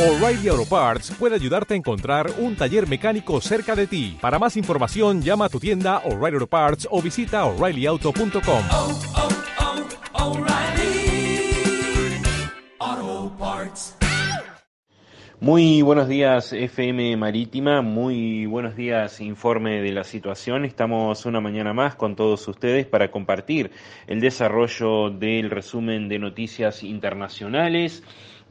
O'Reilly Auto Parts puede ayudarte a encontrar un taller mecánico cerca de ti. Para más información, llama a tu tienda O'Reilly Auto Parts o visita oreillyauto.com. oh, oh, O'Reilly Auto Parts. Muy buenos días FM Marítima, muy buenos días Informe de la Situación. Estamos una mañana más con todos ustedes para compartir el desarrollo del resumen de noticias internacionales.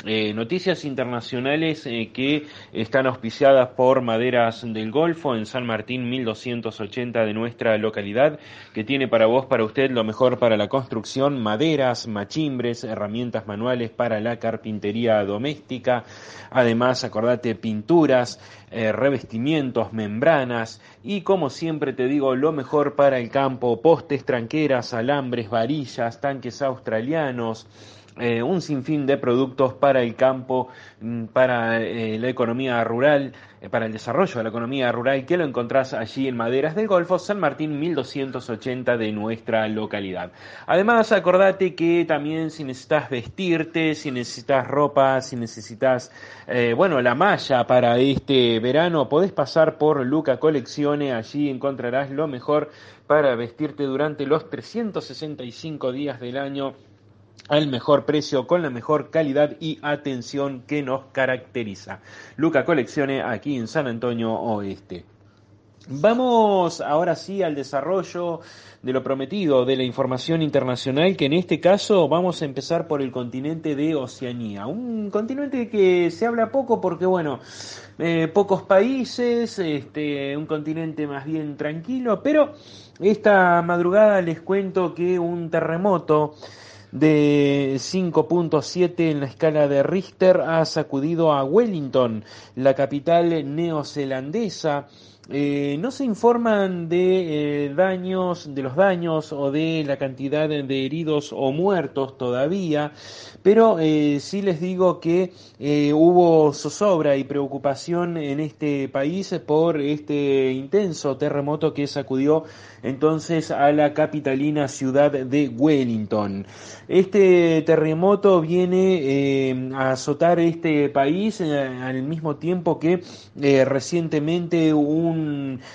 Eh, noticias internacionales eh, que están auspiciadas por Maderas del Golfo en San Martín 1280 de nuestra localidad, que tiene para vos, para usted, lo mejor para la construcción, maderas, machimbres, herramientas manuales para la carpintería doméstica, además, acordate, pinturas, eh, revestimientos, membranas y como siempre te digo, lo mejor para el campo, postes, tranqueras, alambres, varillas, tanques australianos, eh, un sinfín de productos para el campo, mm, para eh, la economía rural, eh, para el desarrollo de la economía rural, que lo encontrás allí en Maderas del Golfo, San Martín 1280 de nuestra localidad. Además, acordate que también si necesitas vestirte, si necesitas ropa, si necesitas, bueno, la malla para este verano, podés pasar por Luca Coleccione, allí encontrarás lo mejor para vestirte durante los 365 días del año al mejor precio, con la mejor calidad y atención que nos caracteriza. Luca Coleccione aquí en San Antonio Oeste. Vamos ahora sí al desarrollo de lo prometido de la información internacional, que en este caso vamos a empezar por el continente de Oceanía, un continente que se habla poco porque, bueno, eh, pocos países, este, un continente más bien tranquilo, pero esta madrugada les cuento que un terremoto de 5.7 en la escala de Richter ha sacudido a Wellington, la capital neozelandesa. Eh, no se informan de eh, daños, de los daños o de la cantidad de heridos o muertos todavía, pero eh, sí les digo que hubo zozobra y preocupación en este país por este intenso terremoto que sacudió entonces a la capitalina ciudad de Wellington. Este terremoto viene a azotar este país al mismo tiempo que recientemente un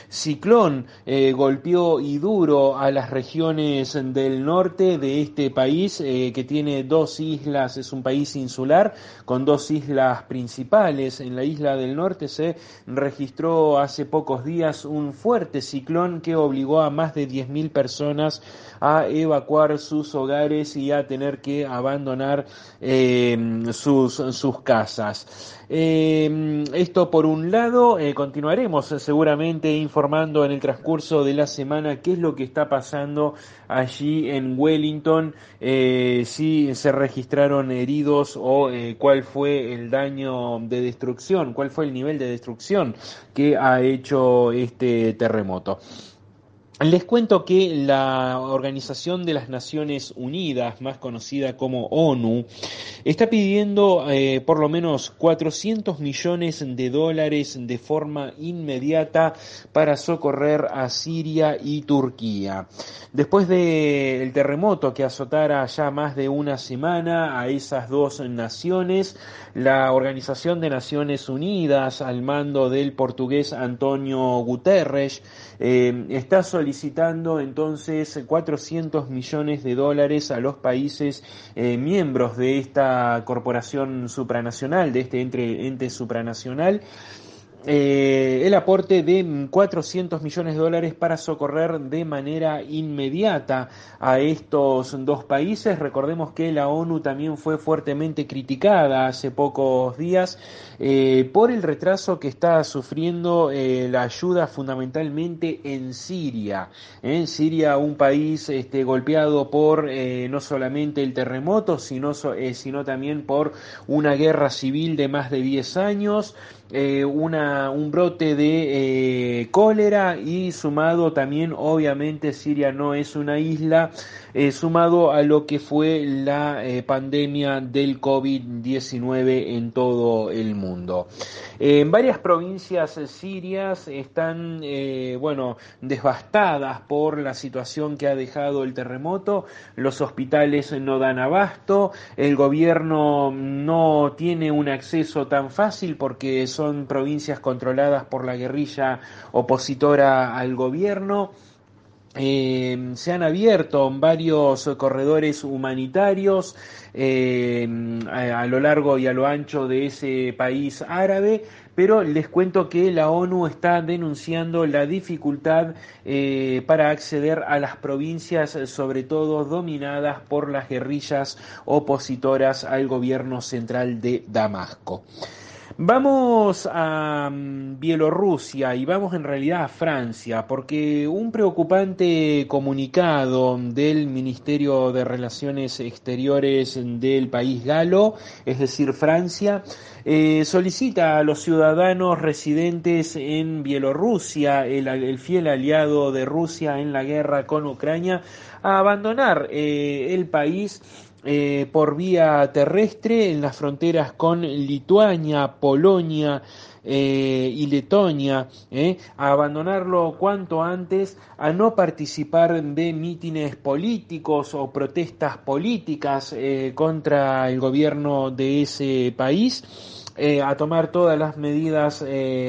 ciclón eh, golpeó y duro a las regiones del norte de este país eh, que tiene dos islas, es un país insular con dos islas principales. En la isla del norte se registró hace pocos días un fuerte ciclón que obligó a más de 10.000 personas a evacuar sus hogares y a tener que abandonar eh, sus, sus casas. Esto por un lado, continuaremos seguramente informando en el transcurso de la semana qué es lo que está pasando allí en Wellington, eh, si se registraron heridos o eh, cuál fue el daño de destrucción, cuál fue el nivel de destrucción que ha hecho este terremoto. Les cuento que la Organización de las Naciones Unidas, más conocida como ONU, está pidiendo eh, por lo menos 400 millones de dólares de forma inmediata para socorrer a Siria y Turquía. Después del terremoto que azotara ya más de una semana a esas dos naciones, la Organización de Naciones Unidas, al mando del portugués Antonio Guterres, eh, está solicitando entonces 400 millones de dólares a los países eh, miembros de esta corporación supranacional, de este ente, ente supranacional, eh, el aporte de 400 millones de dólares para socorrer de manera inmediata a estos dos países. Recordemos que la ONU también fue fuertemente criticada hace pocos días eh, por el retraso que está sufriendo eh, la ayuda fundamentalmente en Siria. En Siria, un país este, golpeado por no solamente el terremoto, sino, sino también por una guerra civil de más de 10 años eh, una, un brote de eh, cólera y sumado también, obviamente, Siria no es una isla, eh, sumado a lo que fue la pandemia del COVID-19 en todo el mundo. en varias provincias sirias están, bueno, devastadas por la situación que ha dejado el terremoto, los hospitales no dan abasto, el gobierno no tiene un acceso tan fácil porque son son provincias controladas por la guerrilla opositora al gobierno. Eh, se han abierto varios corredores humanitarios eh, a, lo largo y a lo ancho de ese país árabe, pero les cuento que la ONU está denunciando la dificultad eh, para acceder a las provincias, sobre todo dominadas por las guerrillas opositoras al gobierno central de Damasco. Vamos a mm, Bielorrusia y vamos en realidad a Francia, porque un preocupante comunicado del Ministerio de Relaciones Exteriores del país galo, es decir, Francia, eh, solicita a los ciudadanos residentes en Bielorrusia, el, fiel aliado de Rusia en la guerra con Ucrania, a abandonar eh, el país eh, por vía terrestre en las fronteras con Lituania, Polonia eh, y Letonia, eh, a abandonarlo cuanto antes, a no participar de mítines políticos o protestas políticas contra el gobierno de ese país. a tomar todas las medidas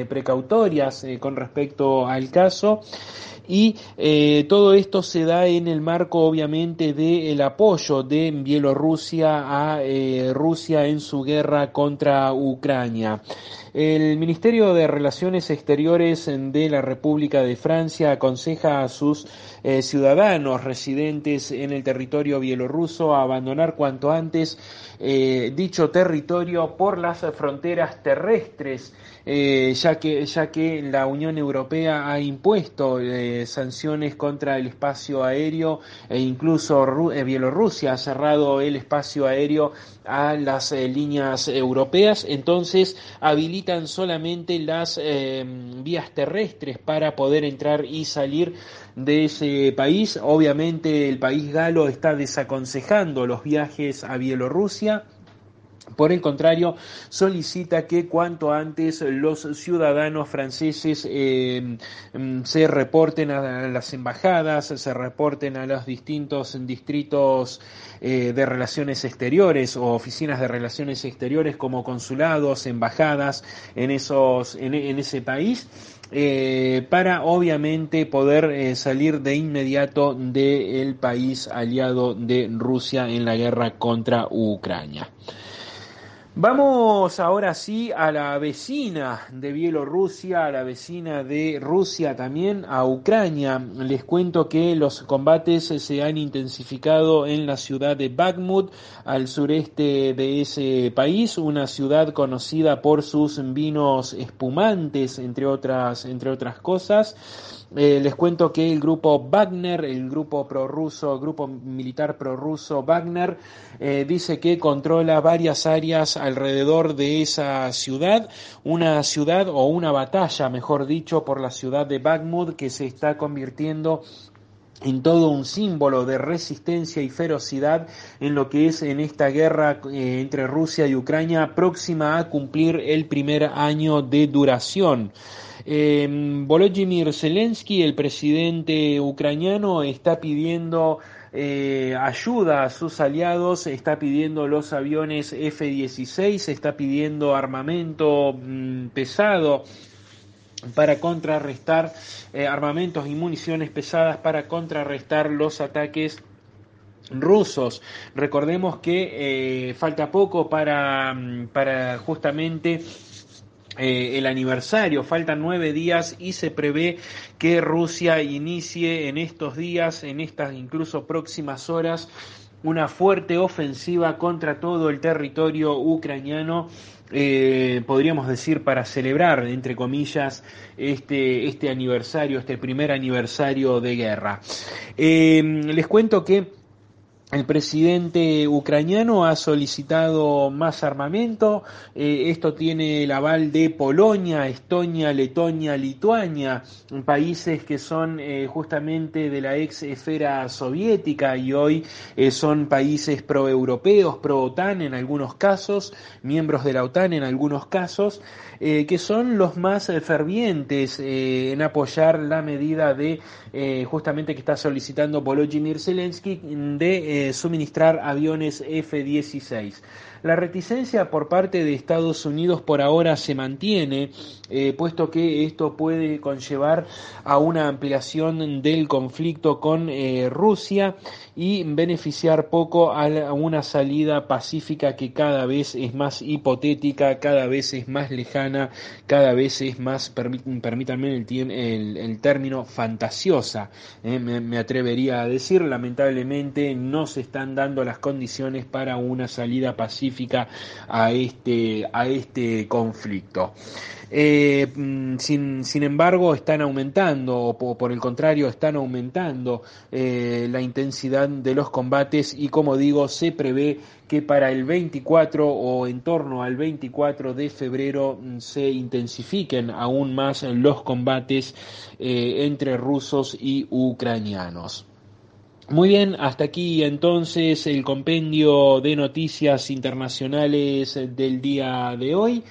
precautorias con respecto al caso y eh, todo esto se da en el marco obviamente del apoyo de Bielorrusia a eh, Rusia en su guerra contra Ucrania. El Ministerio de Relaciones Exteriores de la República de Francia aconseja a sus eh, ciudadanos residentes en el territorio bielorruso a abandonar cuanto antes dicho territorio por las fronteras terrestres ya, que, ya que la Unión Europea ha impuesto eh, sanciones contra el espacio aéreo e incluso eh, Bielorrusia ha cerrado el espacio aéreo a las líneas europeas, entonces habilitan solamente las vías terrestres para poder entrar y salir de ese país. Obviamente el país galo está desaconsejando los viajes a Bielorrusia por el contrario, solicita que cuanto antes los ciudadanos franceses eh, mm, se reporten a las embajadas, se reporten a los distintos distritos eh, de relaciones exteriores o oficinas de relaciones exteriores como consulados, embajadas en, esos, en, ese país. Eh, para obviamente poder salir de inmediato del país aliado de Rusia en la guerra contra Ucrania. Vamos ahora sí a la vecina de Bielorrusia, a la vecina de Rusia también, a Ucrania. Les cuento que los combates se han intensificado en la ciudad de Bakhmut, al sureste de ese país, una ciudad conocida por sus vinos espumantes, entre otras, entre otras cosas. Eh, les cuento que el grupo Wagner, el grupo prorruso, grupo militar prorruso Wagner, eh, dice que controla varias áreas alrededor de esa ciudad, una ciudad o una batalla, mejor dicho, por la ciudad de Bakhmut que se está convirtiendo en todo un símbolo de resistencia y ferocidad en lo que es en esta guerra eh, entre Rusia y Ucrania próxima a cumplir el primer año de duración. Eh, Volodymyr Zelensky, el presidente ucraniano, está pidiendo eh, ayuda a sus aliados, está pidiendo los aviones F-16, está pidiendo armamento mm, pesado para contrarrestar eh, armamentos y municiones pesadas para contrarrestar los ataques rusos. Recordemos que eh, falta poco para, mm, para justamente eh, el aniversario. Faltan nueve días y se prevé que Rusia inicie en estos días, en estas incluso próximas horas, una fuerte ofensiva contra todo el territorio ucraniano. Eh, podríamos decir para celebrar entre comillas este, este aniversario, este primer aniversario de guerra. Eh, les cuento que el presidente ucraniano ha solicitado más armamento. Eh, esto tiene el aval de Polonia, Estonia, Letonia, Lituania, países que son eh, justamente de la ex esfera soviética y hoy eh, son países proeuropeos, pro-OTAN en algunos casos, miembros de la OTAN en algunos casos, que son los más fervientes en apoyar la medida de justamente que está solicitando Volodymyr Zelensky de suministrar aviones F-16. La reticencia por parte de Estados Unidos por ahora se mantiene, eh, puesto que esto puede conllevar a una ampliación del conflicto con eh, Rusia y beneficiar poco a, una salida pacífica que cada vez es más hipotética, cada vez es más lejana, cada vez es más, permítanme el, el, término, fantasiosa, eh, me, me atrevería a decir, lamentablemente no se están dando las condiciones para una salida pacífica a este, a este conflicto. Eh, mm, sin, sin, embargo, están aumentando, o por el contrario, están aumentando eh, la intensidad de los combates y, como digo, se prevé que para el 24 o en torno al 24 de febrero mm, se intensifiquen aún más los combates eh, entre rusos y ucranianos. Muy bien, hasta aquí entonces el compendio de noticias internacionales del día de hoy.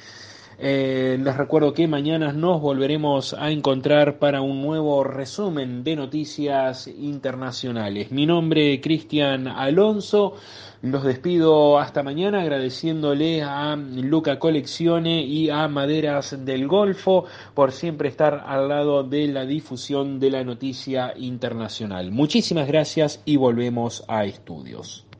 Eh, les recuerdo que mañana nos volveremos a encontrar para un nuevo resumen de noticias internacionales. Mi nombre es Cristian Alonso. Los despido hasta mañana agradeciéndole a Luca Coleccione y a Maderas del Golfo por siempre estar al lado de la difusión de la noticia internacional. Muchísimas gracias y volvemos a estudios.